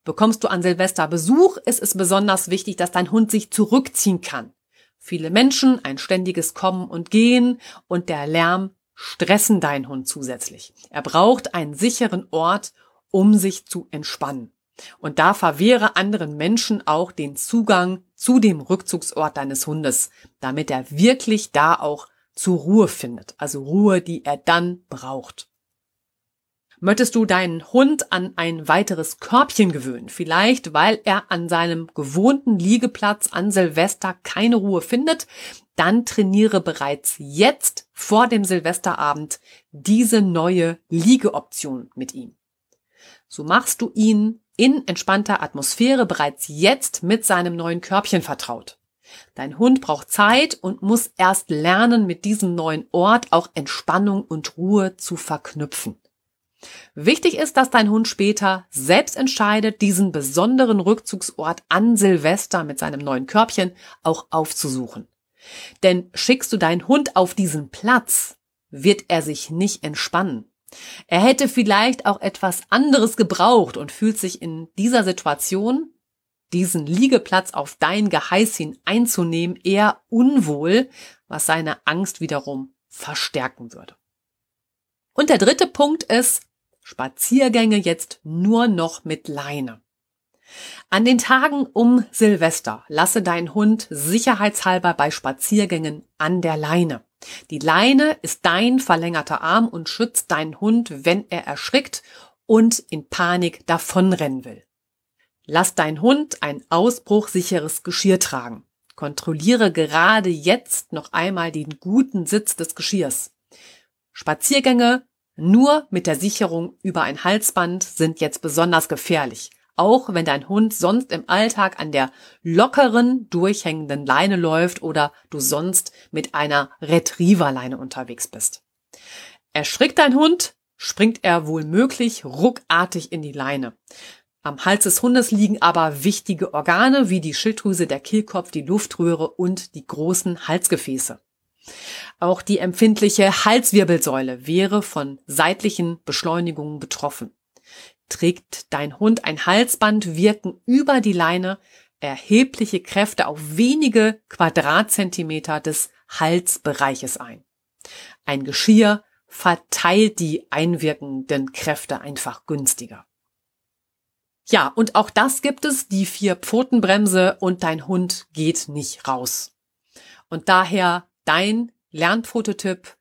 Bekommst du an Silvester Besuch, ist es besonders wichtig, dass dein Hund sich zurückziehen kann. Viele Menschen, ein ständiges Kommen und Gehen und der Lärm stressen deinen Hund zusätzlich. Er braucht einen sicheren Ort, um sich zu entspannen. Und da verwehre anderen Menschen auch den Zugang zu dem Rückzugsort deines Hundes, damit er wirklich da auch zur Ruhe findet, also Ruhe, die er dann braucht. Möchtest du deinen Hund an ein weiteres Körbchen gewöhnen? Vielleicht, weil er an seinem gewohnten Liegeplatz an Silvester keine Ruhe findet? Dann trainiere bereits jetzt vor dem Silvesterabend diese neue Liegeoption mit ihm. So machst du ihn in entspannter Atmosphäre bereits jetzt mit seinem neuen Körbchen vertraut. Dein Hund braucht Zeit und muss erst lernen, mit diesem neuen Ort auch Entspannung und Ruhe zu verknüpfen. Wichtig ist, dass dein Hund später selbst entscheidet, diesen besonderen Rückzugsort an Silvester mit seinem neuen Körbchen auch aufzusuchen. Denn schickst du deinen Hund auf diesen Platz, wird er sich nicht entspannen. Er hätte vielleicht auch etwas anderes gebraucht und fühlt sich in dieser Situation, diesen Liegeplatz auf dein Geheiß hin einzunehmen, eher unwohl, was seine Angst wiederum verstärken würde. Und der dritte Punkt ist, Spaziergänge jetzt nur noch mit Leine. An den Tagen um Silvester lasse dein Hund sicherheitshalber bei Spaziergängen an der Leine. Die Leine ist dein verlängerter Arm und schützt deinen Hund, wenn er erschrickt und in Panik davonrennen will. Lass dein Hund ein ausbruchsicheres Geschirr tragen. Kontrolliere gerade jetzt noch einmal den guten Sitz des Geschirrs. Spaziergänge nur mit der Sicherung über ein Halsband sind jetzt besonders gefährlich auch wenn dein Hund sonst im Alltag an der lockeren, durchhängenden Leine läuft oder du sonst mit einer Retrieverleine unterwegs bist. Erschrickt dein Hund, springt er wohl möglich ruckartig in die Leine. Am Hals des Hundes liegen aber wichtige Organe wie die Schilddrüse, der Kehlkopf, die Luftröhre und die großen Halsgefäße. Auch die empfindliche Halswirbelsäule wäre von seitlichen Beschleunigungen betroffen. Trägt dein Hund ein Halsband, wirken über die Leine erhebliche Kräfte auf wenige Quadratzentimeter des Halsbereiches ein. Ein Geschirr verteilt die einwirkenden Kräfte einfach günstiger. Ja, und auch das gibt es, die vier Pfotenbremse und dein Hund geht nicht raus. Und daher dein Lernprototyp,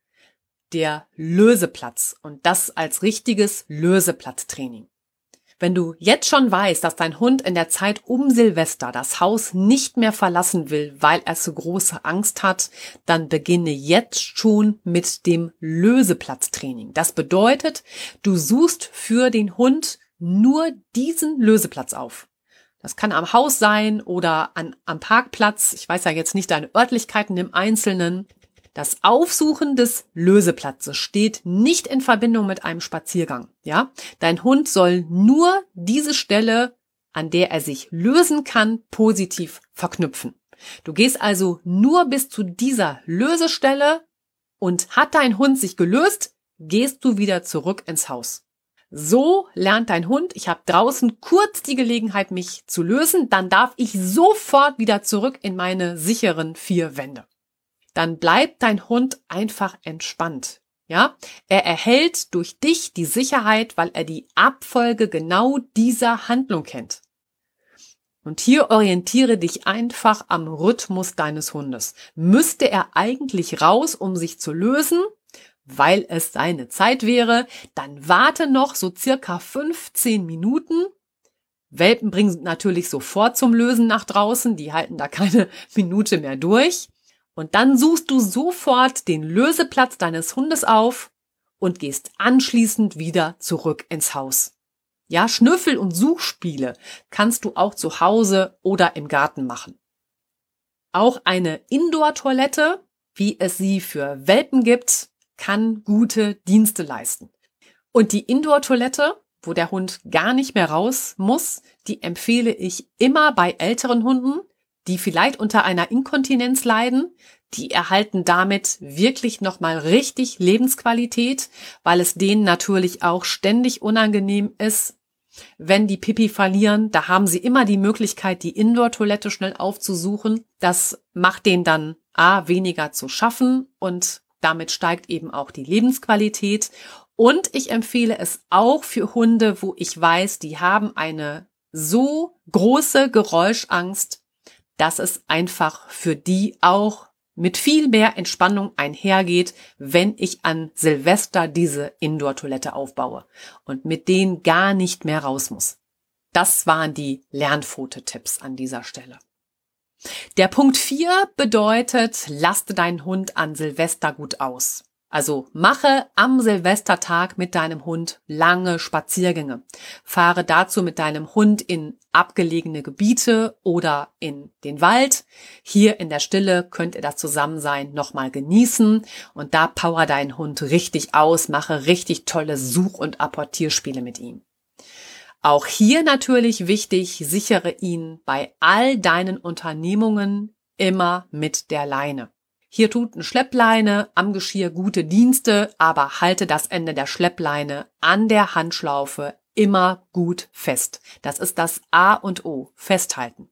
der Löseplatz und das als richtiges Löseplatztraining. Wenn du jetzt schon weißt, dass dein Hund in der Zeit um Silvester das Haus nicht mehr verlassen will, weil er zu große Angst hat, dann beginne jetzt schon mit dem Löseplatztraining. Das bedeutet, du suchst für den Hund nur diesen Löseplatz auf. Das kann am Haus sein oder an, am Parkplatz. Ich weiß ja jetzt nicht deine Örtlichkeiten im Einzelnen. Das Aufsuchen des Löseplatzes steht nicht in Verbindung mit einem Spaziergang. Ja, dein Hund soll nur diese Stelle, an der er sich lösen kann, positiv verknüpfen. Du gehst also nur bis zu dieser Lösestelle und hat dein Hund sich gelöst, gehst du wieder zurück ins Haus. So lernt dein Hund, ich habe draußen kurz die Gelegenheit, mich zu lösen, dann darf ich sofort wieder zurück in meine sicheren vier Wände dann bleibt dein Hund einfach entspannt. Ja, er erhält durch dich die Sicherheit, weil er die Abfolge genau dieser Handlung kennt. Und hier orientiere dich einfach am Rhythmus deines Hundes. Müsste er eigentlich raus, um sich zu lösen, weil es seine Zeit wäre, dann warte noch so circa 15 Minuten. Welpen bringen natürlich sofort zum Lösen nach draußen, die halten da keine Minute mehr durch. Und dann suchst du sofort den Löseplatz deines Hundes auf und gehst anschließend wieder zurück ins Haus. Ja, Schnüffel- und Suchspiele kannst du auch zu Hause oder im Garten machen. Auch eine Indoor-Toilette, wie es sie für Welpen gibt, kann gute Dienste leisten. Und die Indoor-Toilette, wo der Hund gar nicht mehr raus muss, die empfehle ich immer bei älteren Hunden, die vielleicht unter einer Inkontinenz leiden, die erhalten damit wirklich nochmal richtig Lebensqualität, weil es denen natürlich auch ständig unangenehm ist, wenn die Pipi verlieren. Da haben sie immer die Möglichkeit, die Indoor-Toilette schnell aufzusuchen. Das macht denen dann A, weniger zu schaffen und damit steigt eben auch die Lebensqualität. Und ich empfehle es auch für Hunde, wo ich weiß, die haben eine so große Geräuschangst, dass es einfach für die auch mit viel mehr Entspannung einhergeht, wenn ich an Silvester diese Indoor-Toilette aufbaue und mit denen gar nicht mehr raus muss. Das waren die Lernfototipps an dieser Stelle. Der Punkt 4 bedeutet, laste deinen Hund an Silvester gut aus. Also mache am Silvestertag mit deinem Hund lange Spaziergänge. Fahre dazu mit deinem Hund in abgelegene Gebiete oder in den Wald. Hier in der Stille könnt ihr das Zusammensein nochmal genießen und da power deinen Hund richtig aus, mache richtig tolle Such- und Apportierspiele mit ihm. Auch hier natürlich wichtig, sichere ihn bei all deinen Unternehmungen immer mit der Leine. Hier tut eine Schleppleine am Geschirr gute Dienste, aber halte das Ende der Schleppleine an der Handschlaufe immer gut fest. Das ist das A und O. Festhalten.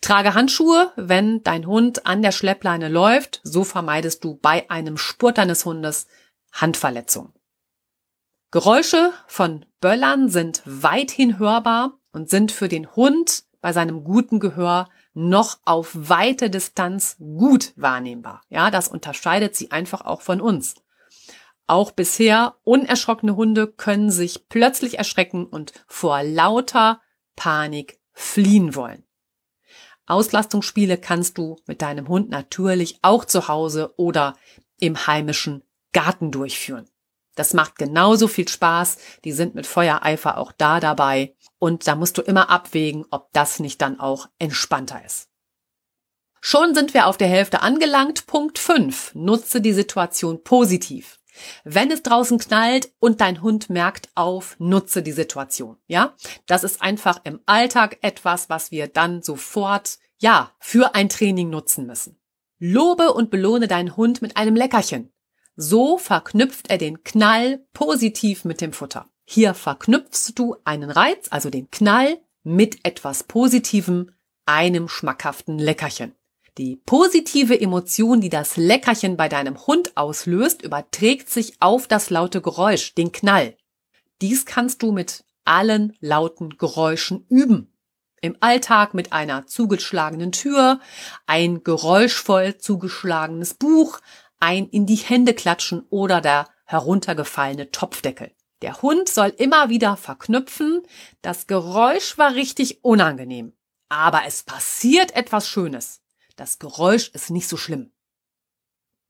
Trage Handschuhe, wenn dein Hund an der Schleppleine läuft. So vermeidest du bei einem Spurt deines Hundes Handverletzung. Geräusche von Böllern sind weithin hörbar und sind für den Hund bei seinem guten Gehör noch auf weite Distanz gut wahrnehmbar. Ja, das unterscheidet sie einfach auch von uns. Auch bisher unerschrockene Hunde können sich plötzlich erschrecken und vor lauter Panik fliehen wollen. Auslastungsspiele kannst du mit deinem Hund natürlich auch zu Hause oder im heimischen Garten durchführen. Das macht genauso viel Spaß. Die sind mit Feuereifer auch da dabei. Und da musst du immer abwägen, ob das nicht dann auch entspannter ist. Schon sind wir auf der Hälfte angelangt. Punkt 5. Nutze die Situation positiv. Wenn es draußen knallt und dein Hund merkt auf, nutze die Situation. Ja, das ist einfach im Alltag etwas, was wir dann sofort, ja, für ein Training nutzen müssen. Lobe und belohne deinen Hund mit einem Leckerchen. So verknüpft er den Knall positiv mit dem Futter. Hier verknüpfst du einen Reiz, also den Knall, mit etwas Positivem, einem schmackhaften Leckerchen. Die positive Emotion, die das Leckerchen bei deinem Hund auslöst, überträgt sich auf das laute Geräusch, den Knall. Dies kannst du mit allen lauten Geräuschen üben. Im Alltag mit einer zugeschlagenen Tür, ein geräuschvoll zugeschlagenes Buch, ein in die Hände klatschen oder der heruntergefallene Topfdeckel. Der Hund soll immer wieder verknüpfen, das Geräusch war richtig unangenehm, aber es passiert etwas Schönes. Das Geräusch ist nicht so schlimm.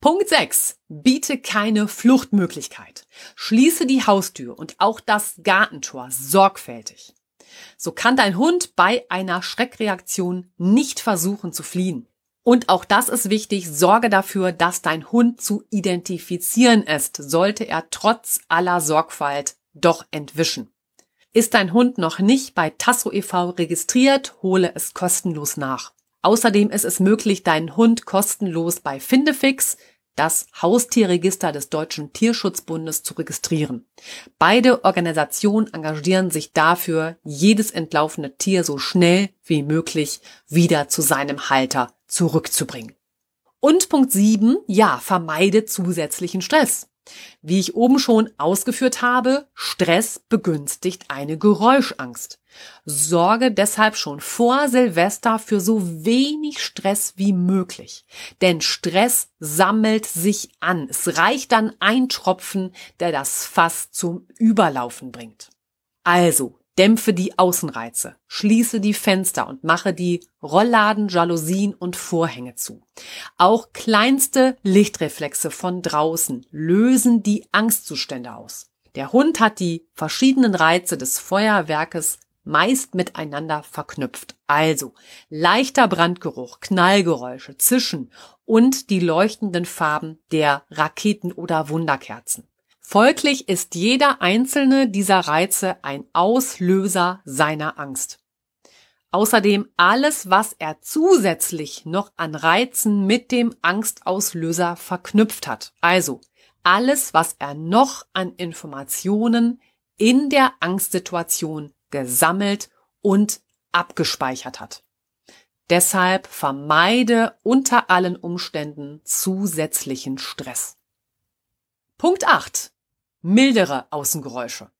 Punkt 6. Biete keine Fluchtmöglichkeit. Schließe die Haustür und auch das Gartentor sorgfältig. So kann dein Hund bei einer Schreckreaktion nicht versuchen zu fliehen. Und auch das ist wichtig, sorge dafür, dass dein Hund zu identifizieren ist, sollte er trotz aller Sorgfalt doch entwischen. Ist dein Hund noch nicht bei Tasso e.V. registriert, hole es kostenlos nach. Außerdem ist es möglich, deinen Hund kostenlos bei Findefix, das Haustierregister des Deutschen Tierschutzbundes, zu registrieren. Beide Organisationen engagieren sich dafür, jedes entlaufene Tier so schnell wie möglich wieder zu seinem Halter zurückzubringen. Und Punkt 7, ja, vermeide zusätzlichen Stress. Wie ich oben schon ausgeführt habe, Stress begünstigt eine Geräuschangst. Sorge deshalb schon vor Silvester für so wenig Stress wie möglich. Denn Stress sammelt sich an. Es reicht dann ein Tropfen, der das Fass zum Überlaufen bringt. Also, Dämpfe die Außenreize, schließe die Fenster und mache die Rollladen, Jalousien und Vorhänge zu. Auch kleinste Lichtreflexe von draußen lösen die Angstzustände aus. Der Hund hat die verschiedenen Reize des Feuerwerkes meist miteinander verknüpft. Also leichter Brandgeruch, Knallgeräusche, Zischen und die leuchtenden Farben der Raketen oder Wunderkerzen. Folglich ist jeder einzelne dieser Reize ein Auslöser seiner Angst. Außerdem alles, was er zusätzlich noch an Reizen mit dem Angstauslöser verknüpft hat. Also alles, was er noch an Informationen in der Angstsituation gesammelt und abgespeichert hat. Deshalb vermeide unter allen Umständen zusätzlichen Stress. Punkt 8. Mildere Außengeräusche.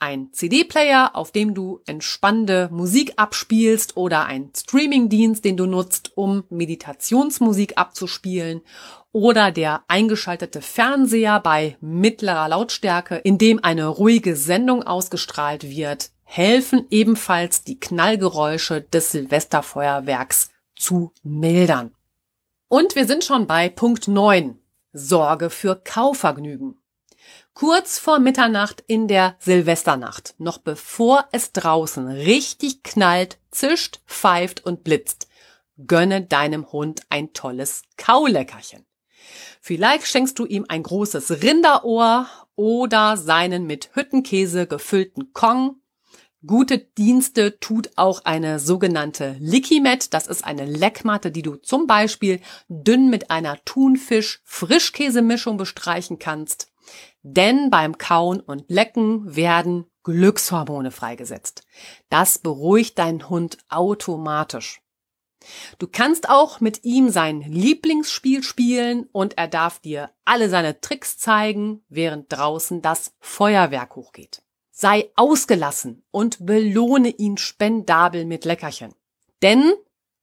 Ein CD-Player, auf dem du entspannende Musik abspielst oder ein Streamingdienst, den du nutzt, um Meditationsmusik abzuspielen oder der eingeschaltete Fernseher bei mittlerer Lautstärke, in dem eine ruhige Sendung ausgestrahlt wird, helfen ebenfalls die Knallgeräusche des Silvesterfeuerwerks zu mildern. Und wir sind schon bei Punkt 9. Sorge für Kauvergnügen. Kurz vor Mitternacht in der Silvesternacht, noch bevor es draußen richtig knallt, zischt, pfeift und blitzt, gönne deinem Hund ein tolles Kauleckerchen. Vielleicht schenkst du ihm ein großes Rinderohr oder seinen mit Hüttenkäse gefüllten Kong Gute Dienste tut auch eine sogenannte Likimet. Das ist eine Leckmatte, die du zum Beispiel dünn mit einer Thunfisch-Frischkäsemischung bestreichen kannst. Denn beim Kauen und Lecken werden Glückshormone freigesetzt. Das beruhigt deinen Hund automatisch. Du kannst auch mit ihm sein Lieblingsspiel spielen und er darf dir alle seine Tricks zeigen, während draußen das Feuerwerk hochgeht. Sei ausgelassen und belohne ihn spendabel mit Leckerchen. Denn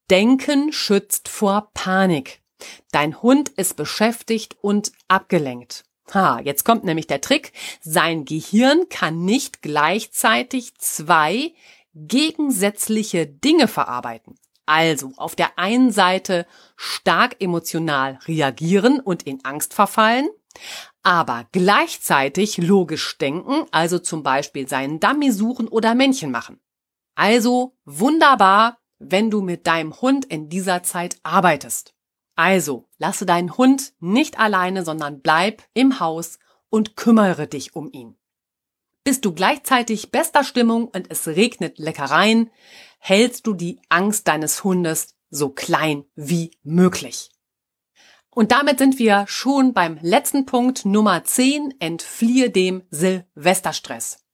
Denken schützt vor Panik. Dein Hund ist beschäftigt und abgelenkt. Ha, jetzt kommt nämlich der Trick. Sein Gehirn kann nicht gleichzeitig zwei gegensätzliche Dinge verarbeiten. Also auf der einen Seite stark emotional reagieren und in Angst verfallen, aber gleichzeitig logisch denken, also zum Beispiel seinen Dummy suchen oder Männchen machen. Also wunderbar, wenn du mit deinem Hund in dieser Zeit arbeitest. Also lasse deinen Hund nicht alleine, sondern bleib im Haus und kümmere dich um ihn. Bist du gleichzeitig bester Stimmung und es regnet Leckereien, hältst du die Angst deines Hundes so klein wie möglich. Und damit sind wir schon beim letzten Punkt Nummer 10, entfliehe dem Silvesterstress.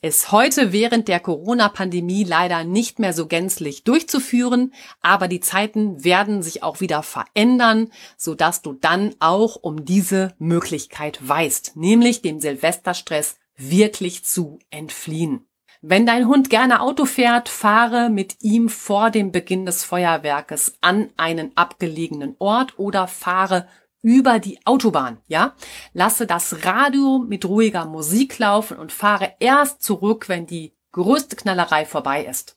Ist heute während der Corona-Pandemie leider nicht mehr so gänzlich durchzuführen, aber die Zeiten werden sich auch wieder verändern, sodass du dann auch um diese Möglichkeit weißt, nämlich dem Silvesterstress wirklich zu entfliehen. Wenn dein Hund gerne Auto fährt, fahre mit ihm vor dem Beginn des Feuerwerkes an einen abgelegenen Ort oder fahre über die Autobahn, ja? Lasse das Radio mit ruhiger Musik laufen und fahre erst zurück, wenn die größte Knallerei vorbei ist.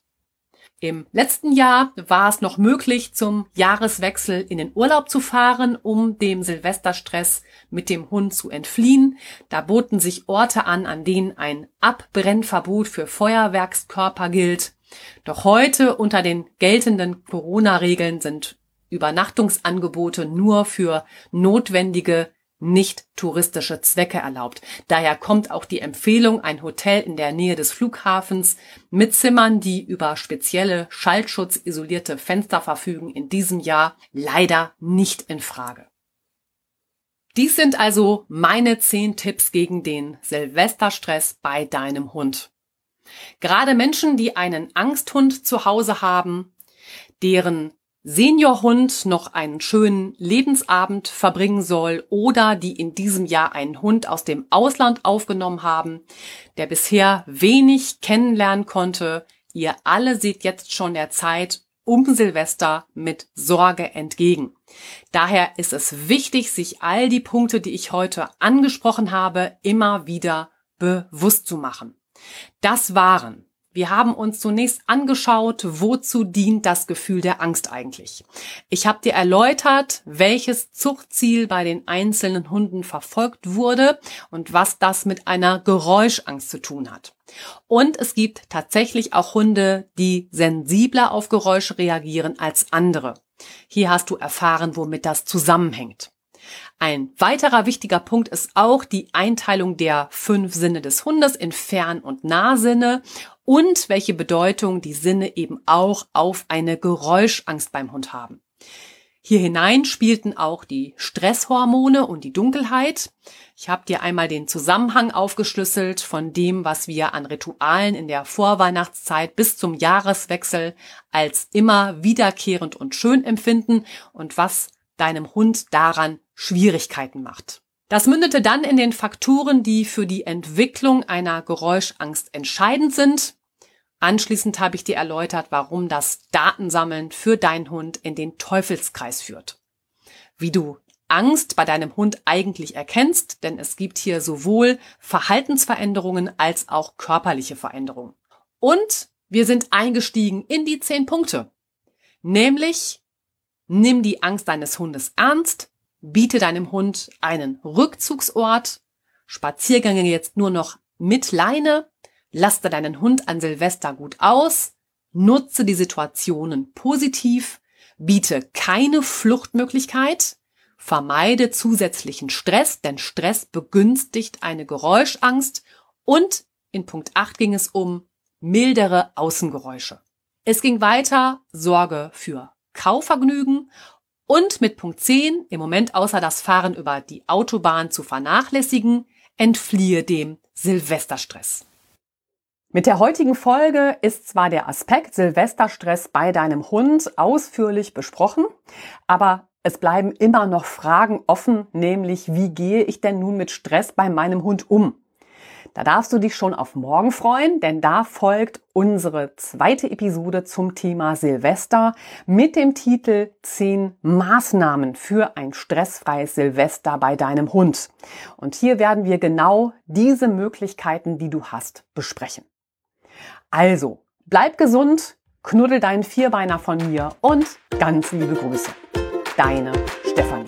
Im letzten Jahr war es noch möglich, zum Jahreswechsel in den Urlaub zu fahren, um dem Silvesterstress mit dem Hund zu entfliehen. Da boten sich Orte an, an denen ein Abbrennverbot für Feuerwerkskörper gilt. Doch heute unter den geltenden Corona-Regeln sind Übernachtungsangebote nur für notwendige nicht touristische Zwecke erlaubt. Daher kommt auch die Empfehlung, ein Hotel in der Nähe des Flughafens mit Zimmern, die über spezielle schallschutzisolierte Fenster verfügen, in diesem Jahr leider nicht in Frage. Dies sind also meine zehn Tipps gegen den Silvesterstress bei deinem Hund. Gerade Menschen, die einen Angsthund zu Hause haben, deren Seniorhund noch einen schönen Lebensabend verbringen soll oder die in diesem Jahr einen Hund aus dem Ausland aufgenommen haben, der bisher wenig kennenlernen konnte. Ihr alle seht jetzt schon der Zeit um Silvester mit Sorge entgegen. Daher ist es wichtig, sich all die Punkte, die ich heute angesprochen habe, immer wieder bewusst zu machen. Das waren wir haben uns zunächst angeschaut, wozu dient das Gefühl der Angst eigentlich. Ich habe dir erläutert, welches Zuchtziel bei den einzelnen Hunden verfolgt wurde und was das mit einer Geräuschangst zu tun hat. Und es gibt tatsächlich auch Hunde, die sensibler auf Geräusche reagieren als andere. Hier hast du erfahren, womit das zusammenhängt. Ein weiterer wichtiger Punkt ist auch die Einteilung der fünf Sinne des Hundes in Fern- und Nahsinne und welche Bedeutung die Sinne eben auch auf eine Geräuschangst beim Hund haben. Hier hinein spielten auch die Stresshormone und die Dunkelheit. Ich habe dir einmal den Zusammenhang aufgeschlüsselt von dem, was wir an Ritualen in der Vorweihnachtszeit bis zum Jahreswechsel als immer wiederkehrend und schön empfinden und was deinem Hund daran Schwierigkeiten macht. Das mündete dann in den Faktoren, die für die Entwicklung einer Geräuschangst entscheidend sind. Anschließend habe ich dir erläutert, warum das Datensammeln für deinen Hund in den Teufelskreis führt. Wie du Angst bei deinem Hund eigentlich erkennst, denn es gibt hier sowohl Verhaltensveränderungen als auch körperliche Veränderungen. Und wir sind eingestiegen in die zehn Punkte. Nämlich, nimm die Angst deines Hundes ernst, biete deinem Hund einen Rückzugsort, Spaziergänge jetzt nur noch mit Leine, Laste deinen Hund an Silvester gut aus, nutze die Situationen positiv, biete keine Fluchtmöglichkeit, vermeide zusätzlichen Stress, denn Stress begünstigt eine Geräuschangst und in Punkt 8 ging es um mildere Außengeräusche. Es ging weiter, Sorge für Kauvergnügen und mit Punkt 10, im Moment außer das Fahren über die Autobahn zu vernachlässigen, entfliehe dem Silvesterstress. Mit der heutigen Folge ist zwar der Aspekt Silvesterstress bei deinem Hund ausführlich besprochen, aber es bleiben immer noch Fragen offen, nämlich wie gehe ich denn nun mit Stress bei meinem Hund um? Da darfst du dich schon auf morgen freuen, denn da folgt unsere zweite Episode zum Thema Silvester mit dem Titel 10 Maßnahmen für ein stressfreies Silvester bei deinem Hund. Und hier werden wir genau diese Möglichkeiten, die du hast, besprechen. Also, bleib gesund, knuddel deinen Vierbeiner von mir und ganz liebe Grüße. Deine Stefanie.